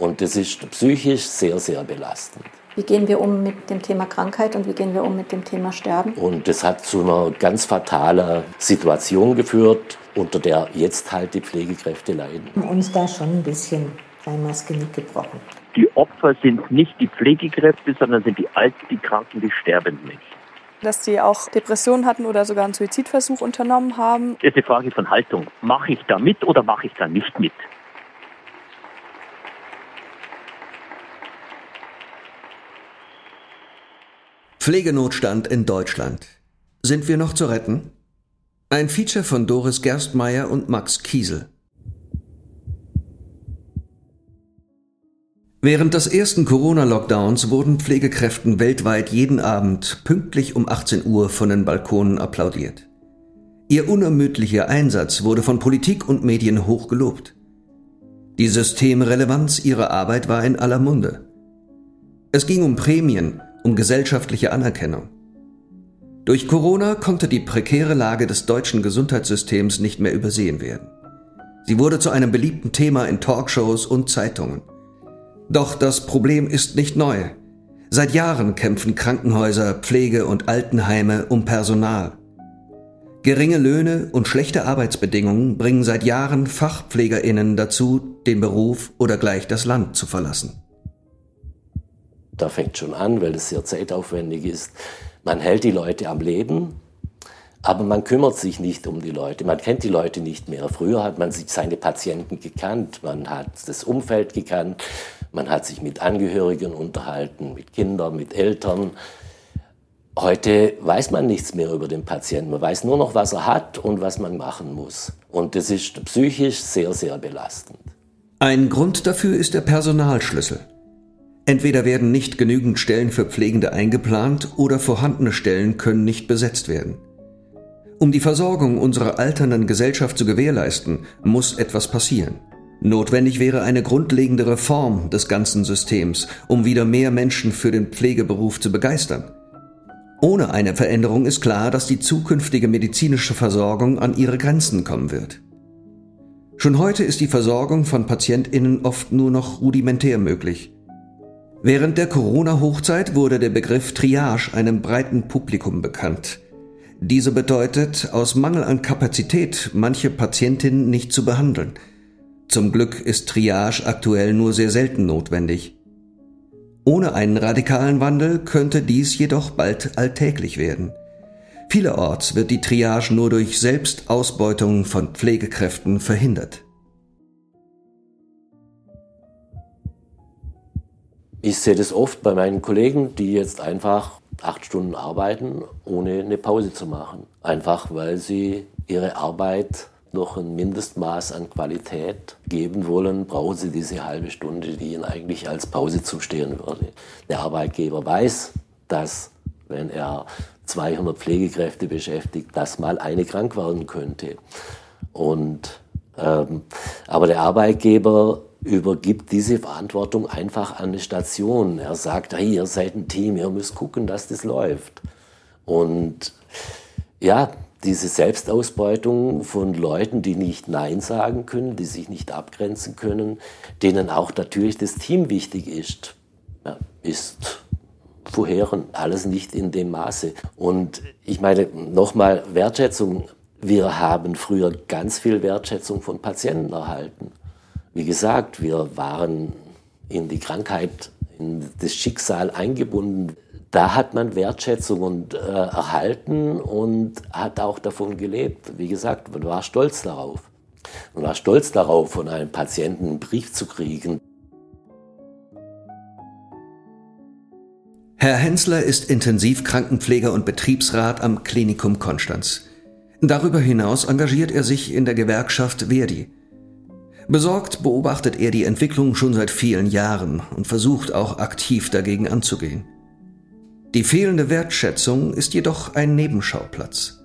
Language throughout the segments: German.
Und das ist psychisch sehr, sehr belastend. Wie gehen wir um mit dem Thema Krankheit und wie gehen wir um mit dem Thema Sterben? Und das hat zu einer ganz fatalen Situation geführt, unter der jetzt halt die Pflegekräfte leiden. Uns da schon ein bisschen einmal das Genick gebrochen. Die Opfer sind nicht die Pflegekräfte, sondern sind die Alten, die Kranken, die Sterbenden nicht. Dass sie auch Depressionen hatten oder sogar einen Suizidversuch unternommen haben. Das ist eine Frage von Haltung. Mache ich da mit oder mache ich da nicht mit? Pflegenotstand in Deutschland. Sind wir noch zu retten? Ein Feature von Doris Gerstmeier und Max Kiesel. Während des ersten Corona-Lockdowns wurden Pflegekräften weltweit jeden Abend pünktlich um 18 Uhr von den Balkonen applaudiert. Ihr unermüdlicher Einsatz wurde von Politik und Medien hoch gelobt. Die Systemrelevanz ihrer Arbeit war in aller Munde. Es ging um Prämien, um gesellschaftliche Anerkennung. Durch Corona konnte die prekäre Lage des deutschen Gesundheitssystems nicht mehr übersehen werden. Sie wurde zu einem beliebten Thema in Talkshows und Zeitungen. Doch das Problem ist nicht neu. Seit Jahren kämpfen Krankenhäuser, Pflege- und Altenheime um Personal. Geringe Löhne und schlechte Arbeitsbedingungen bringen seit Jahren Fachpflegerinnen dazu, den Beruf oder gleich das Land zu verlassen. Da fängt schon an, weil es sehr zeitaufwendig ist. Man hält die Leute am Leben, aber man kümmert sich nicht um die Leute. Man kennt die Leute nicht mehr. Früher hat man sich seine Patienten gekannt, man hat das Umfeld gekannt, man hat sich mit Angehörigen unterhalten, mit Kindern, mit Eltern. Heute weiß man nichts mehr über den Patienten. Man weiß nur noch, was er hat und was man machen muss. Und das ist psychisch sehr, sehr belastend. Ein Grund dafür ist der Personalschlüssel. Entweder werden nicht genügend Stellen für Pflegende eingeplant oder vorhandene Stellen können nicht besetzt werden. Um die Versorgung unserer alternden Gesellschaft zu gewährleisten, muss etwas passieren. Notwendig wäre eine grundlegende Reform des ganzen Systems, um wieder mehr Menschen für den Pflegeberuf zu begeistern. Ohne eine Veränderung ist klar, dass die zukünftige medizinische Versorgung an ihre Grenzen kommen wird. Schon heute ist die Versorgung von Patientinnen oft nur noch rudimentär möglich. Während der Corona-Hochzeit wurde der Begriff Triage einem breiten Publikum bekannt. Diese bedeutet, aus Mangel an Kapazität manche Patientinnen nicht zu behandeln. Zum Glück ist Triage aktuell nur sehr selten notwendig. Ohne einen radikalen Wandel könnte dies jedoch bald alltäglich werden. Vielerorts wird die Triage nur durch Selbstausbeutung von Pflegekräften verhindert. Ich sehe das oft bei meinen Kollegen, die jetzt einfach acht Stunden arbeiten, ohne eine Pause zu machen. Einfach weil sie ihre Arbeit noch ein Mindestmaß an Qualität geben wollen, brauchen sie diese halbe Stunde, die ihnen eigentlich als Pause zustehen würde. Der Arbeitgeber weiß, dass wenn er 200 Pflegekräfte beschäftigt, dass mal eine krank werden könnte. Und, ähm, aber der Arbeitgeber übergibt diese Verantwortung einfach an eine Station. Er sagt, hey, ihr seid ein Team, ihr müsst gucken, dass das läuft. Und ja, diese Selbstausbeutung von Leuten, die nicht Nein sagen können, die sich nicht abgrenzen können, denen auch natürlich das Team wichtig ist, ja, ist vorheren, alles nicht in dem Maße. Und ich meine, nochmal Wertschätzung. Wir haben früher ganz viel Wertschätzung von Patienten erhalten. Wie gesagt, wir waren in die Krankheit, in das Schicksal eingebunden. Da hat man Wertschätzung und, äh, erhalten und hat auch davon gelebt. Wie gesagt, man war stolz darauf. Man war stolz darauf, von einem Patienten einen Brief zu kriegen. Herr Hensler ist Intensivkrankenpfleger und Betriebsrat am Klinikum Konstanz. Darüber hinaus engagiert er sich in der Gewerkschaft Verdi. Besorgt beobachtet er die Entwicklung schon seit vielen Jahren und versucht auch aktiv dagegen anzugehen. Die fehlende Wertschätzung ist jedoch ein Nebenschauplatz.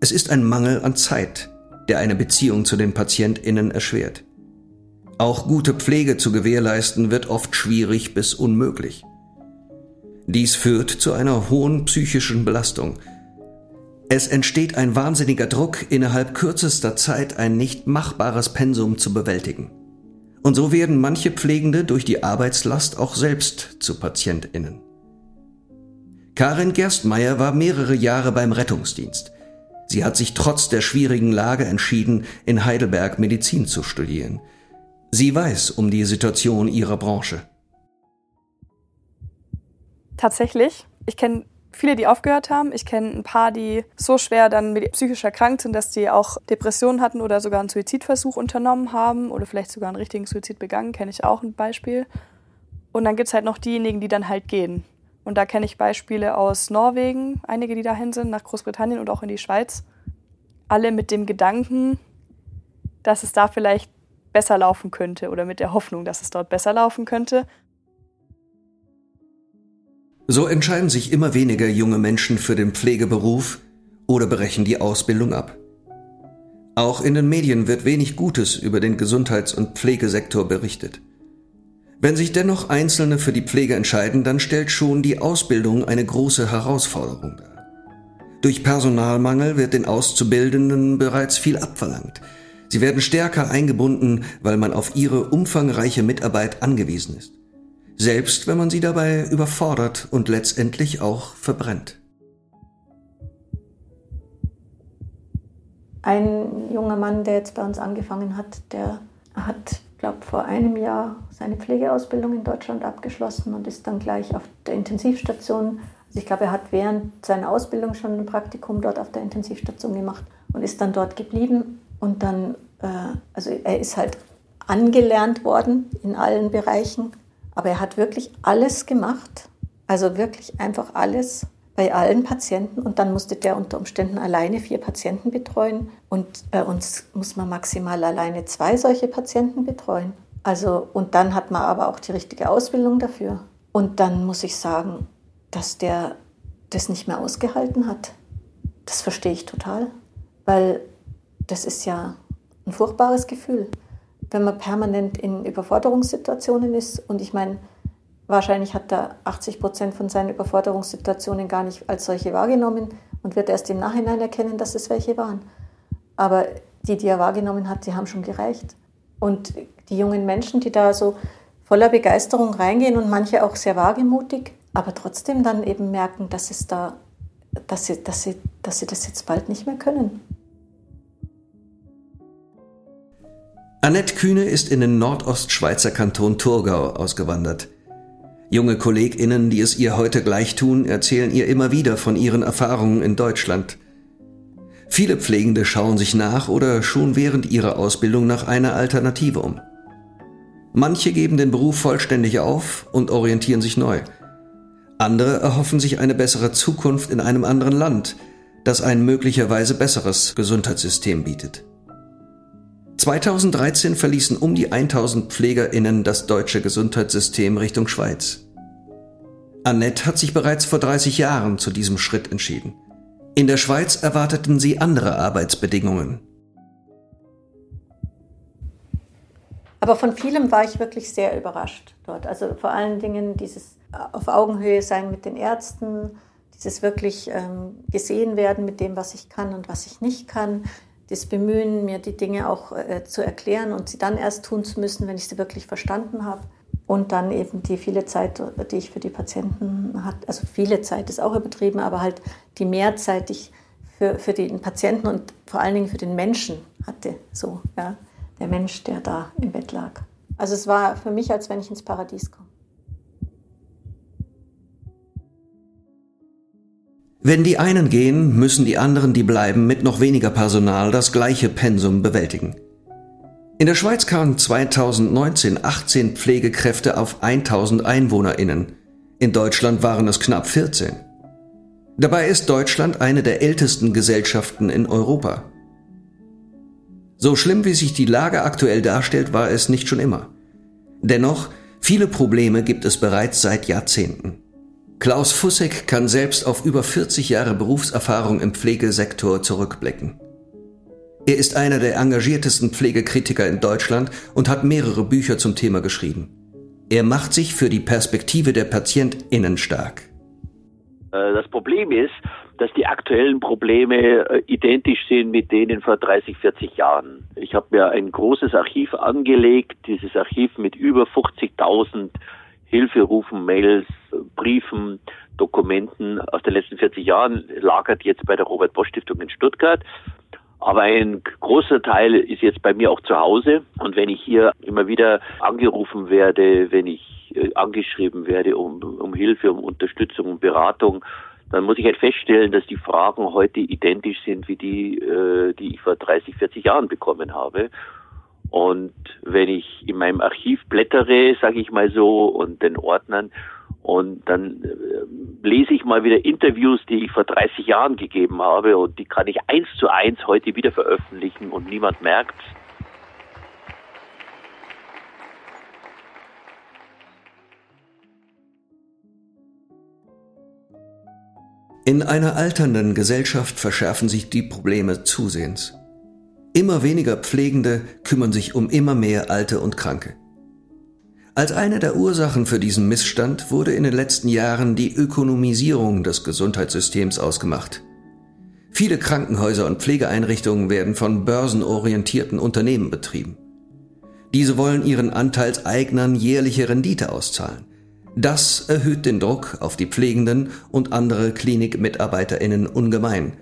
Es ist ein Mangel an Zeit, der eine Beziehung zu den Patientinnen erschwert. Auch gute Pflege zu gewährleisten wird oft schwierig bis unmöglich. Dies führt zu einer hohen psychischen Belastung, es entsteht ein wahnsinniger Druck, innerhalb kürzester Zeit ein nicht machbares Pensum zu bewältigen. Und so werden manche Pflegende durch die Arbeitslast auch selbst zu Patientinnen. Karin Gerstmeier war mehrere Jahre beim Rettungsdienst. Sie hat sich trotz der schwierigen Lage entschieden, in Heidelberg Medizin zu studieren. Sie weiß um die Situation ihrer Branche. Tatsächlich. Ich kenne viele, die aufgehört haben. Ich kenne ein paar, die so schwer dann psychisch erkrankt sind, dass sie auch Depressionen hatten oder sogar einen Suizidversuch unternommen haben oder vielleicht sogar einen richtigen Suizid begangen. Kenne ich auch ein Beispiel. Und dann gibt es halt noch diejenigen, die dann halt gehen. Und da kenne ich Beispiele aus Norwegen, einige, die dahin sind, nach Großbritannien und auch in die Schweiz. Alle mit dem Gedanken, dass es da vielleicht besser laufen könnte oder mit der Hoffnung, dass es dort besser laufen könnte. So entscheiden sich immer weniger junge Menschen für den Pflegeberuf oder brechen die Ausbildung ab. Auch in den Medien wird wenig Gutes über den Gesundheits- und Pflegesektor berichtet. Wenn sich dennoch Einzelne für die Pflege entscheiden, dann stellt schon die Ausbildung eine große Herausforderung dar. Durch Personalmangel wird den Auszubildenden bereits viel abverlangt. Sie werden stärker eingebunden, weil man auf ihre umfangreiche Mitarbeit angewiesen ist selbst wenn man sie dabei überfordert und letztendlich auch verbrennt. Ein junger Mann, der jetzt bei uns angefangen hat, der hat, glaube vor einem Jahr seine Pflegeausbildung in Deutschland abgeschlossen und ist dann gleich auf der Intensivstation. Also ich glaube, er hat während seiner Ausbildung schon ein Praktikum dort auf der Intensivstation gemacht und ist dann dort geblieben. Und dann, äh, also er ist halt angelernt worden in allen Bereichen aber er hat wirklich alles gemacht, also wirklich einfach alles bei allen Patienten. Und dann musste der unter Umständen alleine vier Patienten betreuen. Und bei uns muss man maximal alleine zwei solche Patienten betreuen. Also, und dann hat man aber auch die richtige Ausbildung dafür. Und dann muss ich sagen, dass der das nicht mehr ausgehalten hat. Das verstehe ich total, weil das ist ja ein furchtbares Gefühl wenn man permanent in Überforderungssituationen ist. Und ich meine, wahrscheinlich hat er 80 Prozent von seinen Überforderungssituationen gar nicht als solche wahrgenommen und wird erst im Nachhinein erkennen, dass es welche waren. Aber die, die er wahrgenommen hat, die haben schon gereicht. Und die jungen Menschen, die da so voller Begeisterung reingehen und manche auch sehr wagemutig, aber trotzdem dann eben merken, dass es da, dass sie, dass sie, dass sie das jetzt bald nicht mehr können. Annette Kühne ist in den Nordostschweizer Kanton Thurgau ausgewandert. Junge KollegInnen, die es ihr heute gleich tun, erzählen ihr immer wieder von ihren Erfahrungen in Deutschland. Viele Pflegende schauen sich nach oder schon während ihrer Ausbildung nach einer Alternative um. Manche geben den Beruf vollständig auf und orientieren sich neu. Andere erhoffen sich eine bessere Zukunft in einem anderen Land, das ein möglicherweise besseres Gesundheitssystem bietet. 2013 verließen um die 1000 PflegerInnen das deutsche Gesundheitssystem Richtung Schweiz. Annette hat sich bereits vor 30 Jahren zu diesem Schritt entschieden. In der Schweiz erwarteten sie andere Arbeitsbedingungen. Aber von vielem war ich wirklich sehr überrascht dort. Also vor allen Dingen dieses auf Augenhöhe sein mit den Ärzten, dieses wirklich ähm, gesehen werden mit dem, was ich kann und was ich nicht kann, das Bemühen, mir die Dinge auch äh, zu erklären und sie dann erst tun zu müssen, wenn ich sie wirklich verstanden habe. Und dann eben die viele Zeit, die ich für die Patienten hatte, also viele Zeit ist auch übertrieben, aber halt die Mehrzeit, die ich für, für den Patienten und vor allen Dingen für den Menschen hatte. So, ja, der Mensch, der da im Bett lag. Also es war für mich, als wenn ich ins Paradies komme. Wenn die einen gehen, müssen die anderen, die bleiben, mit noch weniger Personal das gleiche Pensum bewältigen. In der Schweiz kamen 2019 18 Pflegekräfte auf 1000 Einwohnerinnen. In Deutschland waren es knapp 14. Dabei ist Deutschland eine der ältesten Gesellschaften in Europa. So schlimm wie sich die Lage aktuell darstellt, war es nicht schon immer. Dennoch, viele Probleme gibt es bereits seit Jahrzehnten. Klaus Fussek kann selbst auf über 40 Jahre Berufserfahrung im Pflegesektor zurückblicken. Er ist einer der engagiertesten Pflegekritiker in Deutschland und hat mehrere Bücher zum Thema geschrieben. Er macht sich für die Perspektive der PatientInnen stark. Äh, das Problem ist, dass die aktuellen Probleme äh, identisch sind mit denen vor 30, 40 Jahren. Ich habe mir ein großes Archiv angelegt, dieses Archiv mit über 50.000 Hilferufen, Mails, Briefen, Dokumenten aus den letzten 40 Jahren lagert jetzt bei der Robert Bosch Stiftung in Stuttgart. Aber ein großer Teil ist jetzt bei mir auch zu Hause. Und wenn ich hier immer wieder angerufen werde, wenn ich äh, angeschrieben werde um, um Hilfe, um Unterstützung, um Beratung, dann muss ich halt feststellen, dass die Fragen heute identisch sind wie die, äh, die ich vor 30, 40 Jahren bekommen habe. Und wenn ich in meinem Archiv blättere, sage ich mal so, und den Ordnern, und dann äh, lese ich mal wieder Interviews, die ich vor 30 Jahren gegeben habe, und die kann ich eins zu eins heute wieder veröffentlichen und niemand merkt. In einer alternden Gesellschaft verschärfen sich die Probleme zusehends. Immer weniger Pflegende kümmern sich um immer mehr Alte und Kranke. Als eine der Ursachen für diesen Missstand wurde in den letzten Jahren die Ökonomisierung des Gesundheitssystems ausgemacht. Viele Krankenhäuser und Pflegeeinrichtungen werden von börsenorientierten Unternehmen betrieben. Diese wollen ihren Anteilseignern jährliche Rendite auszahlen. Das erhöht den Druck auf die Pflegenden und andere Klinikmitarbeiterinnen ungemein.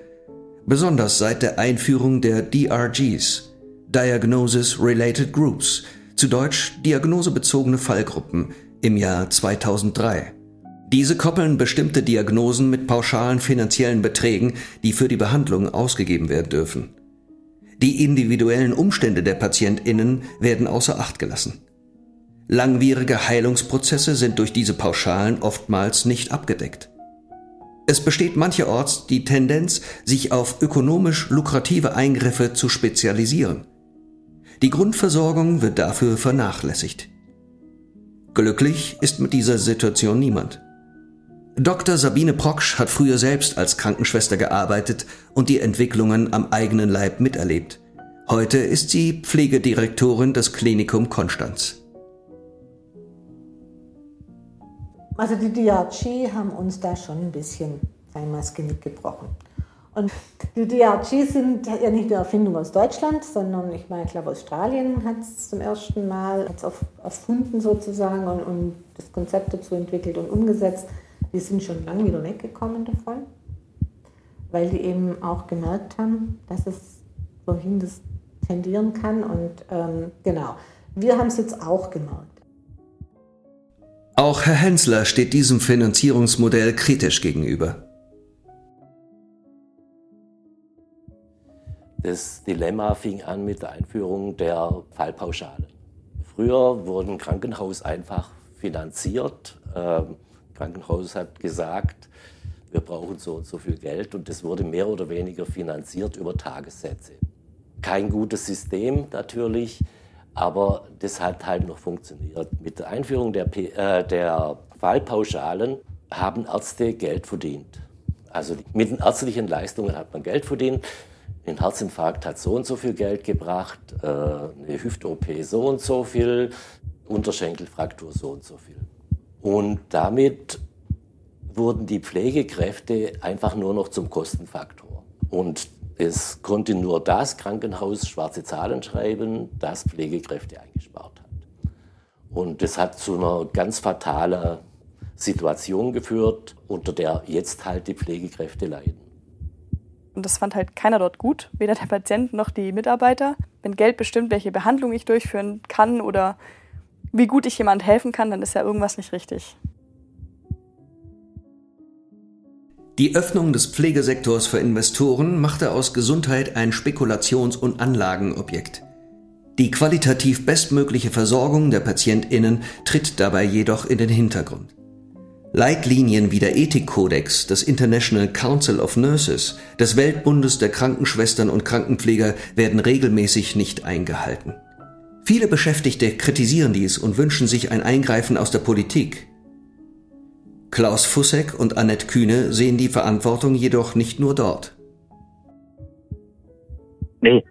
Besonders seit der Einführung der DRGs, Diagnosis Related Groups, zu Deutsch diagnosebezogene Fallgruppen, im Jahr 2003. Diese koppeln bestimmte Diagnosen mit pauschalen finanziellen Beträgen, die für die Behandlung ausgegeben werden dürfen. Die individuellen Umstände der Patientinnen werden außer Acht gelassen. Langwierige Heilungsprozesse sind durch diese Pauschalen oftmals nicht abgedeckt. Es besteht mancherorts die Tendenz, sich auf ökonomisch lukrative Eingriffe zu spezialisieren. Die Grundversorgung wird dafür vernachlässigt. Glücklich ist mit dieser Situation niemand. Dr. Sabine Proksch hat früher selbst als Krankenschwester gearbeitet und die Entwicklungen am eigenen Leib miterlebt. Heute ist sie Pflegedirektorin des Klinikum Konstanz. Also die DRG haben uns da schon ein bisschen einmal das Genick gebrochen. Und die DRG sind ja nicht eine Erfindung aus Deutschland, sondern ich meine, ich glaube, Australien hat es zum ersten Mal erfunden sozusagen und, und, das Konzept dazu entwickelt und umgesetzt. Die sind schon lange wieder weggekommen davon, weil die eben auch gemerkt haben, dass es wohin das tendieren kann. Und ähm, genau, wir haben es jetzt auch gemerkt. Auch Herr Hensler steht diesem Finanzierungsmodell kritisch gegenüber. Das Dilemma fing an mit der Einführung der Fallpauschale. Früher wurden Krankenhaus einfach finanziert. Ähm, Krankenhaus hat gesagt, wir brauchen so und so viel Geld und das wurde mehr oder weniger finanziert über Tagessätze. Kein gutes System natürlich, aber das hat halt noch funktioniert. Mit der Einführung der, P äh, der Fallpauschalen haben Ärzte Geld verdient. Also mit den ärztlichen Leistungen hat man Geld verdient. Ein Herzinfarkt hat so und so viel Geld gebracht, äh, eine Hüft-OP so und so viel, Unterschenkelfraktur so und so viel. Und damit wurden die Pflegekräfte einfach nur noch zum Kostenfaktor. Und es konnte nur das Krankenhaus schwarze Zahlen schreiben, das Pflegekräfte eingespart hat. Und das hat zu einer ganz fatalen Situation geführt, unter der jetzt halt die Pflegekräfte leiden. Und das fand halt keiner dort gut, weder der Patient noch die Mitarbeiter. Wenn Geld bestimmt, welche Behandlung ich durchführen kann oder wie gut ich jemand helfen kann, dann ist ja irgendwas nicht richtig. Die Öffnung des Pflegesektors für Investoren machte aus Gesundheit ein Spekulations- und Anlagenobjekt. Die qualitativ bestmögliche Versorgung der Patientinnen tritt dabei jedoch in den Hintergrund. Leitlinien wie der Ethikkodex des International Council of Nurses, des Weltbundes der Krankenschwestern und Krankenpfleger werden regelmäßig nicht eingehalten. Viele Beschäftigte kritisieren dies und wünschen sich ein Eingreifen aus der Politik, Klaus Fussek und Annette Kühne sehen die Verantwortung jedoch nicht nur dort. Nee,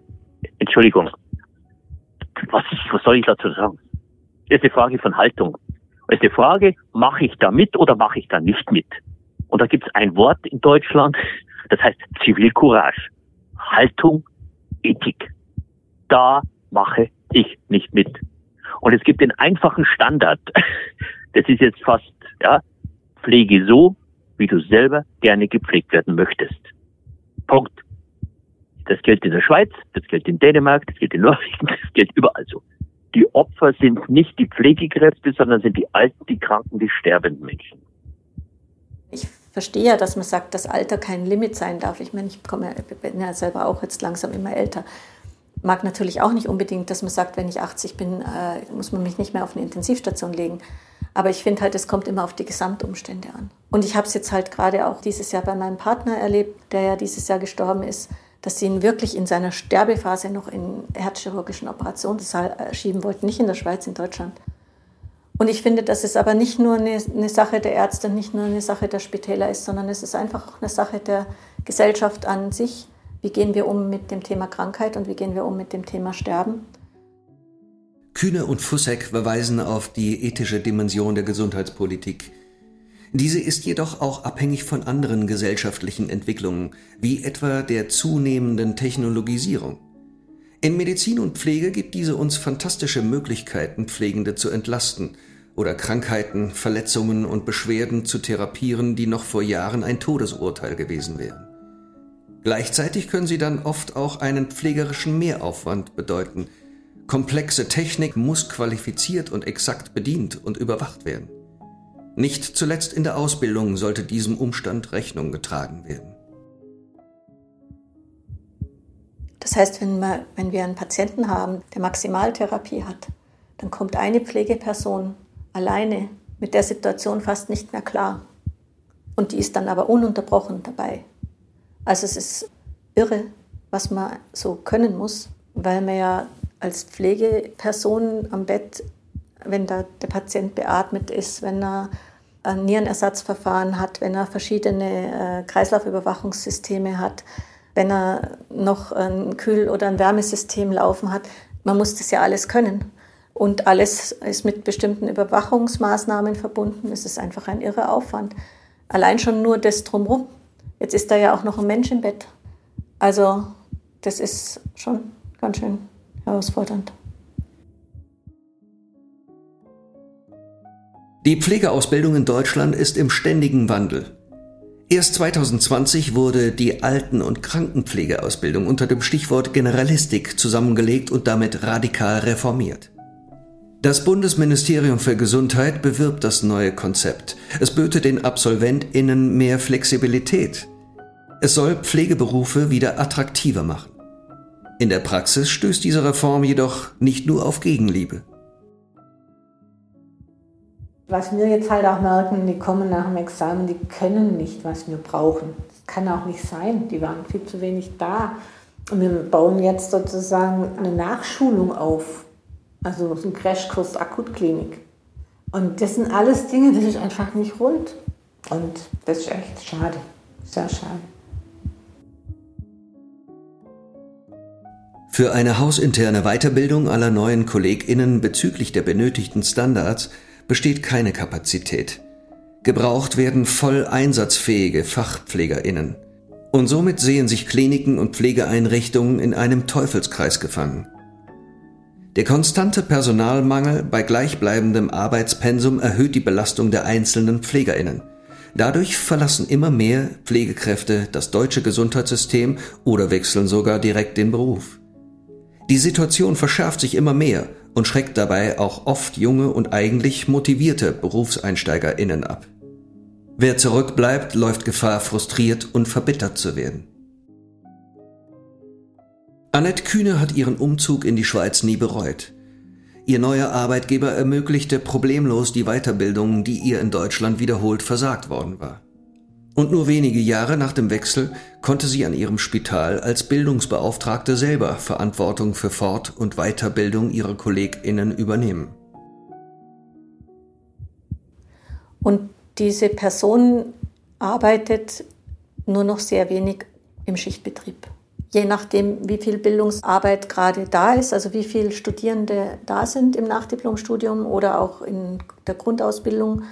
Entschuldigung. Was, was soll ich dazu sagen? Das ist eine Frage von Haltung. Es ist die Frage, mache ich da mit oder mache ich da nicht mit? Und da gibt es ein Wort in Deutschland, Das heißt Zivilcourage, Haltung, Ethik. Da mache ich nicht mit. Und es gibt den einfachen Standard. Das ist jetzt fast, ja, pflege so, wie du selber gerne gepflegt werden möchtest. Punkt. Das gilt in der Schweiz, das gilt in Dänemark, das gilt in Norwegen, das gilt überall so. Die Opfer sind nicht die Pflegekräfte, sondern sind die Alten, die Kranken, die sterbenden Menschen. Ich verstehe ja, dass man sagt, dass Alter kein Limit sein darf. Ich meine, ich komme, bin ja selber auch jetzt langsam immer älter mag natürlich auch nicht unbedingt, dass man sagt, wenn ich 80 bin, äh, muss man mich nicht mehr auf eine Intensivstation legen. Aber ich finde halt, es kommt immer auf die Gesamtumstände an. Und ich habe es jetzt halt gerade auch dieses Jahr bei meinem Partner erlebt, der ja dieses Jahr gestorben ist, dass sie ihn wirklich in seiner Sterbephase noch in herzchirurgischen Operationssaal schieben wollten, nicht in der Schweiz, in Deutschland. Und ich finde, dass es aber nicht nur eine, eine Sache der Ärzte, nicht nur eine Sache der Spitäler ist, sondern es ist einfach auch eine Sache der Gesellschaft an sich wie gehen wir um mit dem Thema Krankheit und wie gehen wir um mit dem Thema Sterben? Kühne und Fussek verweisen auf die ethische Dimension der Gesundheitspolitik. Diese ist jedoch auch abhängig von anderen gesellschaftlichen Entwicklungen, wie etwa der zunehmenden Technologisierung. In Medizin und Pflege gibt diese uns fantastische Möglichkeiten, Pflegende zu entlasten oder Krankheiten, Verletzungen und Beschwerden zu therapieren, die noch vor Jahren ein Todesurteil gewesen wären. Gleichzeitig können sie dann oft auch einen pflegerischen Mehraufwand bedeuten. Komplexe Technik muss qualifiziert und exakt bedient und überwacht werden. Nicht zuletzt in der Ausbildung sollte diesem Umstand Rechnung getragen werden. Das heißt, wenn wir, einen Patienten haben, der Maximaltherapie hat, dann kommt eine Pflegeperson alleine mit der Situation fast nicht mehr klar. Und die ist dann aber ununterbrochen dabei. Also es ist irre, was man so können muss, weil man ja als Pflegeperson am Bett, wenn da der Patient beatmet ist, wenn er ein Nierenersatzverfahren hat, wenn er verschiedene äh, Kreislaufüberwachungssysteme hat, wenn er noch ein Kühl- oder ein Wärmesystem laufen hat, man muss das ja alles können. Und alles ist mit bestimmten Überwachungsmaßnahmen verbunden. Es ist einfach ein irrer Aufwand. Allein schon nur das drumherum. Jetzt ist da ja auch noch ein Mensch im Bett. Also das ist schon ganz schön herausfordernd. Die Pflegeausbildung in Deutschland ist im ständigen Wandel. Erst 2020 wurde die Alten- und Krankenpflegeausbildung unter dem Stichwort Generalistik zusammengelegt und damit radikal reformiert. Das Bundesministerium für Gesundheit bewirbt das neue Konzept. Es böte den AbsolventInnen mehr Flexibilität. Es soll Pflegeberufe wieder attraktiver machen. In der Praxis stößt diese Reform jedoch nicht nur auf Gegenliebe. Was wir jetzt halt auch merken, die kommen nach dem Examen, die können nicht, was wir brauchen. Das kann auch nicht sein, die waren viel zu wenig da. Und wir bauen jetzt sozusagen eine Nachschulung auf also so ein Crashkurs Akutklinik. Und das sind alles Dinge, das ist einfach nicht rund. Und das ist echt schade. Sehr schade. Für eine hausinterne Weiterbildung aller neuen KollegInnen bezüglich der benötigten Standards besteht keine Kapazität. Gebraucht werden voll einsatzfähige FachpflegerInnen. Und somit sehen sich Kliniken und Pflegeeinrichtungen in einem Teufelskreis gefangen. Der konstante Personalmangel bei gleichbleibendem Arbeitspensum erhöht die Belastung der einzelnen Pflegerinnen. Dadurch verlassen immer mehr Pflegekräfte das deutsche Gesundheitssystem oder wechseln sogar direkt den Beruf. Die Situation verschärft sich immer mehr und schreckt dabei auch oft junge und eigentlich motivierte Berufseinsteigerinnen ab. Wer zurückbleibt, läuft Gefahr, frustriert und verbittert zu werden. Annette Kühne hat ihren Umzug in die Schweiz nie bereut. Ihr neuer Arbeitgeber ermöglichte problemlos die Weiterbildung, die ihr in Deutschland wiederholt versagt worden war. Und nur wenige Jahre nach dem Wechsel konnte sie an ihrem Spital als Bildungsbeauftragte selber Verantwortung für Fort- und Weiterbildung ihrer Kolleginnen übernehmen. Und diese Person arbeitet nur noch sehr wenig im Schichtbetrieb je nachdem, wie viel Bildungsarbeit gerade da ist, also wie viele Studierende da sind im Nachdiplomstudium oder auch in der Grundausbildung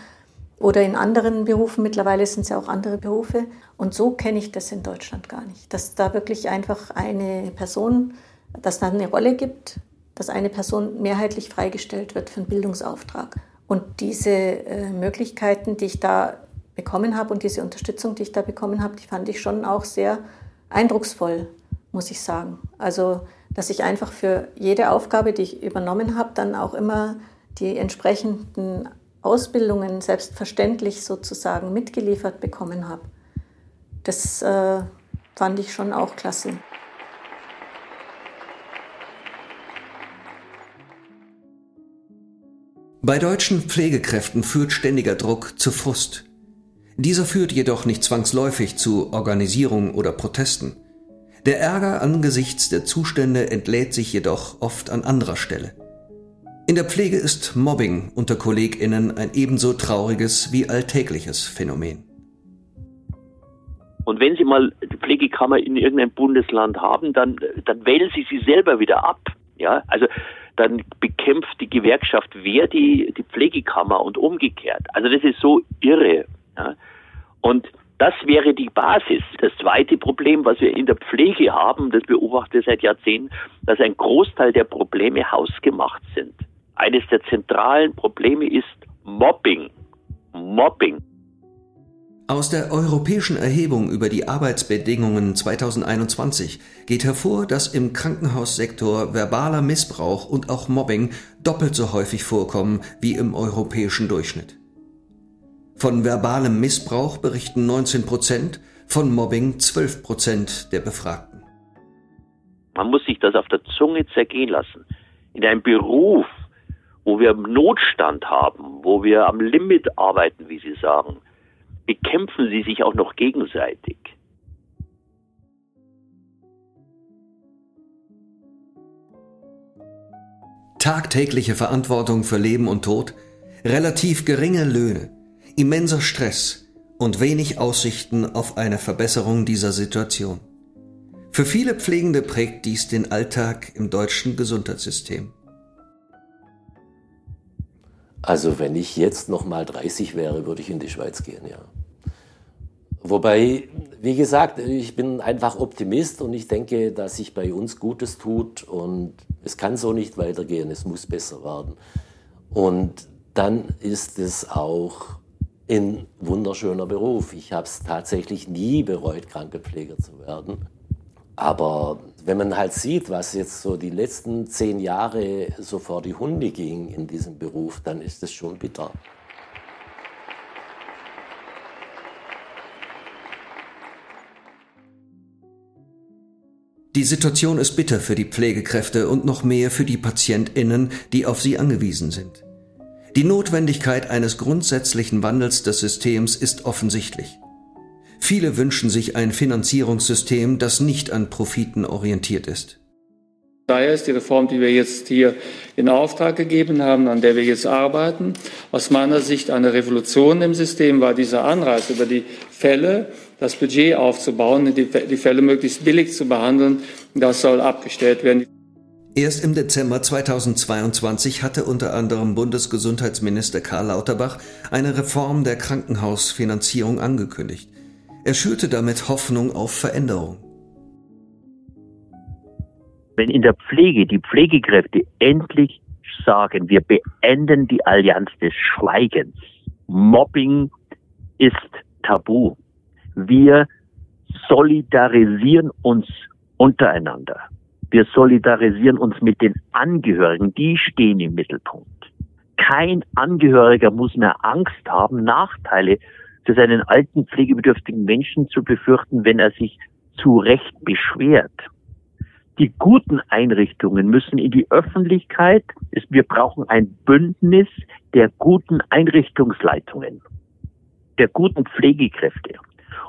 oder in anderen Berufen. Mittlerweile sind es ja auch andere Berufe. Und so kenne ich das in Deutschland gar nicht. Dass da wirklich einfach eine Person, dass da eine Rolle gibt, dass eine Person mehrheitlich freigestellt wird für einen Bildungsauftrag. Und diese äh, Möglichkeiten, die ich da bekommen habe und diese Unterstützung, die ich da bekommen habe, die fand ich schon auch sehr eindrucksvoll, muss ich sagen. Also, dass ich einfach für jede Aufgabe, die ich übernommen habe, dann auch immer die entsprechenden Ausbildungen selbstverständlich sozusagen mitgeliefert bekommen habe. Das äh, fand ich schon auch klasse. Bei deutschen Pflegekräften führt ständiger Druck zu Frust. Dieser führt jedoch nicht zwangsläufig zu Organisierung oder Protesten. Der Ärger angesichts der Zustände entlädt sich jedoch oft an anderer Stelle. In der Pflege ist Mobbing unter Kolleginnen ein ebenso trauriges wie alltägliches Phänomen. Und wenn Sie mal die Pflegekammer in irgendeinem Bundesland haben, dann, dann wählen Sie sie selber wieder ab. Ja, also dann bekämpft die Gewerkschaft wer die, die Pflegekammer und umgekehrt. Also das ist so irre. Ja. Und das wäre die Basis. Das zweite Problem, was wir in der Pflege haben, das beobachte ich seit Jahrzehnten, dass ein Großteil der Probleme hausgemacht sind. Eines der zentralen Probleme ist Mobbing. Mobbing. Aus der europäischen Erhebung über die Arbeitsbedingungen 2021 geht hervor, dass im Krankenhaussektor verbaler Missbrauch und auch Mobbing doppelt so häufig vorkommen wie im europäischen Durchschnitt. Von verbalem Missbrauch berichten 19 Prozent, von Mobbing 12 Prozent der Befragten. Man muss sich das auf der Zunge zergehen lassen. In einem Beruf, wo wir Notstand haben, wo wir am Limit arbeiten, wie Sie sagen, bekämpfen sie sich auch noch gegenseitig. Tagtägliche Verantwortung für Leben und Tod, relativ geringe Löhne, immenser Stress und wenig Aussichten auf eine Verbesserung dieser Situation. Für viele Pflegende prägt dies den Alltag im deutschen Gesundheitssystem. Also wenn ich jetzt noch mal 30 wäre, würde ich in die Schweiz gehen, ja. Wobei, wie gesagt, ich bin einfach Optimist und ich denke, dass sich bei uns Gutes tut und es kann so nicht weitergehen, es muss besser werden. Und dann ist es auch ein wunderschöner Beruf. Ich habe es tatsächlich nie bereut, Krankenpfleger zu werden. Aber wenn man halt sieht, was jetzt so die letzten zehn Jahre so vor die Hunde ging in diesem Beruf, dann ist es schon bitter. Die Situation ist bitter für die Pflegekräfte und noch mehr für die Patientinnen, die auf sie angewiesen sind. Die Notwendigkeit eines grundsätzlichen Wandels des Systems ist offensichtlich. Viele wünschen sich ein Finanzierungssystem, das nicht an Profiten orientiert ist. Daher ist die Reform, die wir jetzt hier in Auftrag gegeben haben, an der wir jetzt arbeiten, aus meiner Sicht eine Revolution im System, weil dieser Anreiz über die Fälle, das Budget aufzubauen, die, die Fälle möglichst billig zu behandeln, das soll abgestellt werden. Erst im Dezember 2022 hatte unter anderem Bundesgesundheitsminister Karl Lauterbach eine Reform der Krankenhausfinanzierung angekündigt. Er schürte damit Hoffnung auf Veränderung. Wenn in der Pflege die Pflegekräfte endlich sagen, wir beenden die Allianz des Schweigens. Mobbing ist tabu. Wir solidarisieren uns untereinander. Wir solidarisieren uns mit den Angehörigen, die stehen im Mittelpunkt. Kein Angehöriger muss mehr Angst haben, Nachteile für seinen alten pflegebedürftigen Menschen zu befürchten, wenn er sich zu Recht beschwert. Die guten Einrichtungen müssen in die Öffentlichkeit. Wir brauchen ein Bündnis der guten Einrichtungsleitungen, der guten Pflegekräfte.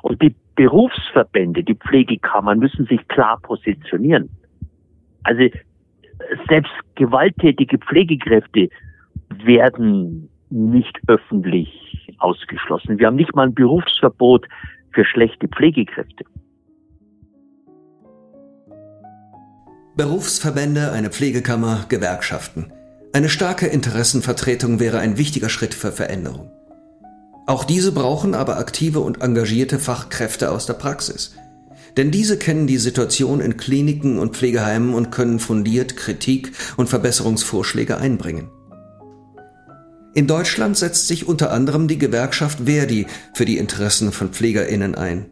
Und die Berufsverbände, die Pflegekammern müssen sich klar positionieren. Also selbst gewalttätige Pflegekräfte werden nicht öffentlich ausgeschlossen. Wir haben nicht mal ein Berufsverbot für schlechte Pflegekräfte. Berufsverbände, eine Pflegekammer, Gewerkschaften. Eine starke Interessenvertretung wäre ein wichtiger Schritt für Veränderung. Auch diese brauchen aber aktive und engagierte Fachkräfte aus der Praxis. Denn diese kennen die Situation in Kliniken und Pflegeheimen und können fundiert Kritik und Verbesserungsvorschläge einbringen. In Deutschland setzt sich unter anderem die Gewerkschaft Verdi für die Interessen von Pflegerinnen ein.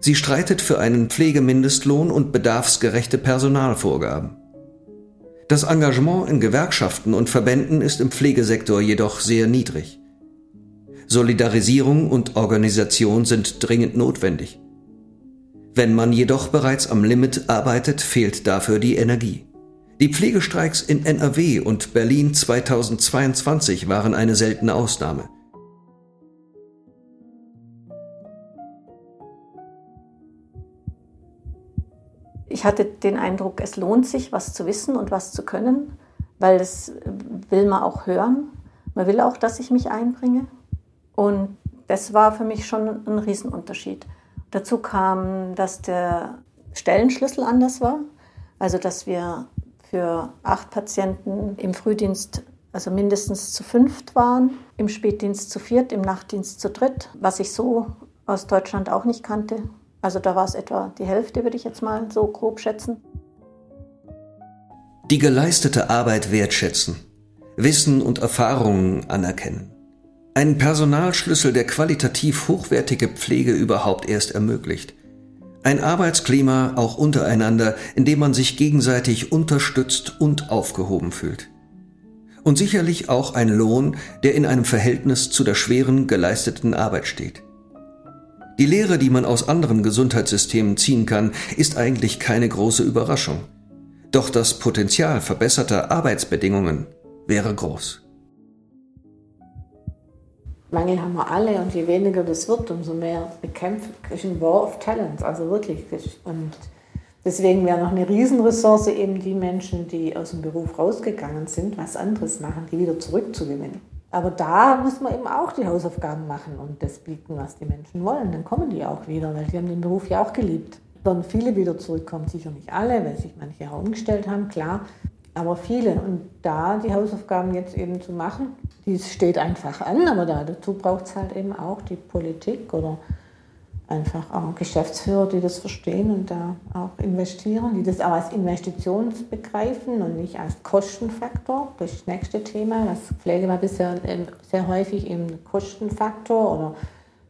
Sie streitet für einen Pflegemindestlohn und bedarfsgerechte Personalvorgaben. Das Engagement in Gewerkschaften und Verbänden ist im Pflegesektor jedoch sehr niedrig. Solidarisierung und Organisation sind dringend notwendig. Wenn man jedoch bereits am Limit arbeitet, fehlt dafür die Energie. Die Pflegestreiks in NRW und Berlin 2022 waren eine seltene Ausnahme. Ich hatte den Eindruck, es lohnt sich, was zu wissen und was zu können, weil das will man auch hören. Man will auch, dass ich mich einbringe. Und das war für mich schon ein Riesenunterschied. Dazu kam, dass der Stellenschlüssel anders war. Also, dass wir für acht Patienten im Frühdienst also mindestens zu fünft waren, im Spätdienst zu viert, im Nachtdienst zu dritt, was ich so aus Deutschland auch nicht kannte. Also da war es etwa die Hälfte, würde ich jetzt mal so grob schätzen. Die geleistete Arbeit wertschätzen, Wissen und Erfahrungen anerkennen. Einen Personalschlüssel, der qualitativ hochwertige Pflege überhaupt erst ermöglicht. Ein Arbeitsklima auch untereinander, in dem man sich gegenseitig unterstützt und aufgehoben fühlt. Und sicherlich auch ein Lohn, der in einem Verhältnis zu der schweren geleisteten Arbeit steht. Die Lehre, die man aus anderen Gesundheitssystemen ziehen kann, ist eigentlich keine große Überraschung. Doch das Potenzial verbesserter Arbeitsbedingungen wäre groß. Mangel haben wir alle und je weniger das wird, umso mehr bekämpft ist ein War of Talents, also wirklich. Und deswegen wäre noch eine Riesenressource eben die Menschen, die aus dem Beruf rausgegangen sind, was anderes machen, die wieder zurückzugewinnen. Aber da muss man eben auch die Hausaufgaben machen und das bieten, was die Menschen wollen. Dann kommen die auch wieder, weil die haben den Beruf ja auch geliebt. Dann viele wieder zurückkommen, sicher nicht alle, weil sich manche auch umgestellt haben, klar aber viele. Und da die Hausaufgaben jetzt eben zu machen, die steht einfach an, aber da, dazu braucht es halt eben auch die Politik oder einfach auch Geschäftsführer, die das verstehen und da auch investieren, die das auch als Investition begreifen und nicht als Kostenfaktor. Das nächste Thema. Das Pflege war bisher sehr häufig eben Kostenfaktor oder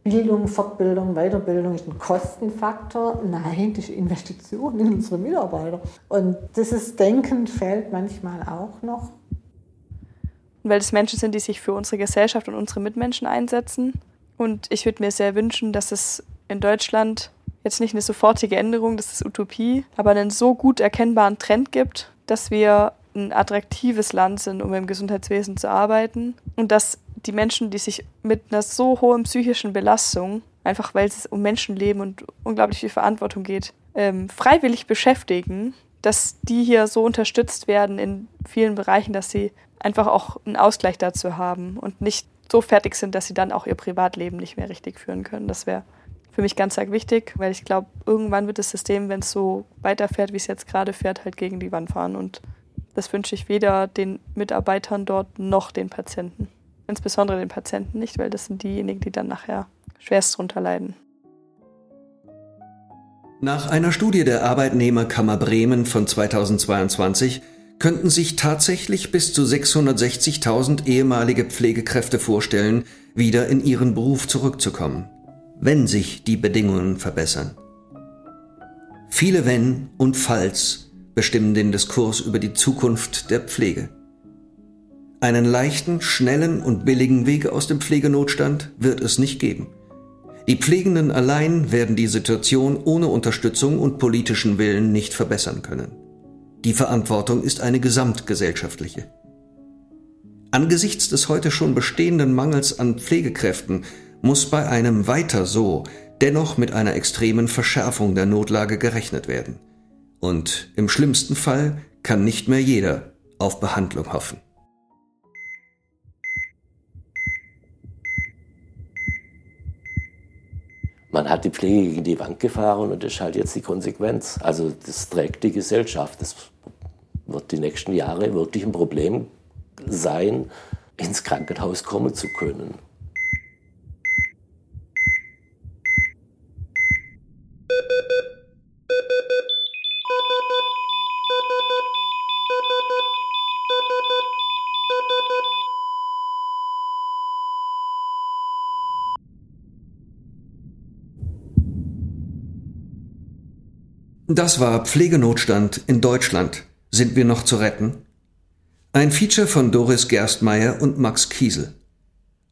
Bildung, Fortbildung, Weiterbildung ist ein Kostenfaktor. Nein, das ist Investition in unsere Mitarbeiter. Und dieses Denken fehlt manchmal auch noch. Weil es Menschen sind, die sich für unsere Gesellschaft und unsere Mitmenschen einsetzen. Und ich würde mir sehr wünschen, dass es in Deutschland jetzt nicht eine sofortige Änderung, das ist Utopie, aber einen so gut erkennbaren Trend gibt, dass wir ein attraktives Land sind, um im Gesundheitswesen zu arbeiten und dass die Menschen, die sich mit einer so hohen psychischen Belastung, einfach weil es um Menschenleben und unglaublich viel Verantwortung geht, ähm, freiwillig beschäftigen, dass die hier so unterstützt werden in vielen Bereichen, dass sie einfach auch einen Ausgleich dazu haben und nicht so fertig sind, dass sie dann auch ihr Privatleben nicht mehr richtig führen können. Das wäre für mich ganz arg wichtig, weil ich glaube, irgendwann wird das System, wenn es so weiterfährt, wie es jetzt gerade fährt, halt gegen die Wand fahren. Und das wünsche ich weder den Mitarbeitern dort noch den Patienten insbesondere den Patienten nicht, weil das sind diejenigen, die dann nachher schwerst drunter leiden. Nach einer Studie der Arbeitnehmerkammer Bremen von 2022 könnten sich tatsächlich bis zu 660.000 ehemalige Pflegekräfte vorstellen, wieder in ihren Beruf zurückzukommen, wenn sich die Bedingungen verbessern. Viele Wenn und Falls bestimmen den Diskurs über die Zukunft der Pflege. Einen leichten, schnellen und billigen Weg aus dem Pflegenotstand wird es nicht geben. Die Pflegenden allein werden die Situation ohne Unterstützung und politischen Willen nicht verbessern können. Die Verantwortung ist eine gesamtgesellschaftliche. Angesichts des heute schon bestehenden Mangels an Pflegekräften muss bei einem weiter so dennoch mit einer extremen Verschärfung der Notlage gerechnet werden. Und im schlimmsten Fall kann nicht mehr jeder auf Behandlung hoffen. Man hat die Pflege gegen die Wand gefahren und das ist halt jetzt die Konsequenz. Also das trägt die Gesellschaft. Das wird die nächsten Jahre wirklich ein Problem sein, ins Krankenhaus kommen zu können. Das war Pflegenotstand in Deutschland. Sind wir noch zu retten? Ein Feature von Doris Gerstmeier und Max Kiesel.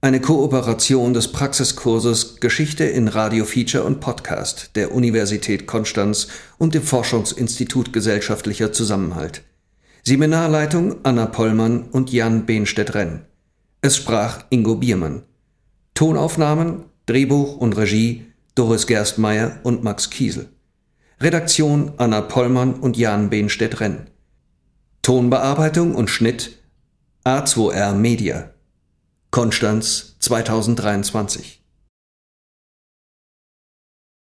Eine Kooperation des Praxiskurses Geschichte in Radio Feature und Podcast der Universität Konstanz und dem Forschungsinstitut Gesellschaftlicher Zusammenhalt. Seminarleitung Anna Pollmann und Jan Behnstedt-Renn. Es sprach Ingo Biermann. Tonaufnahmen, Drehbuch und Regie Doris Gerstmeier und Max Kiesel. Redaktion Anna Pollmann und Jan Behnstedt-Renn. Tonbearbeitung und Schnitt A2R Media. Konstanz 2023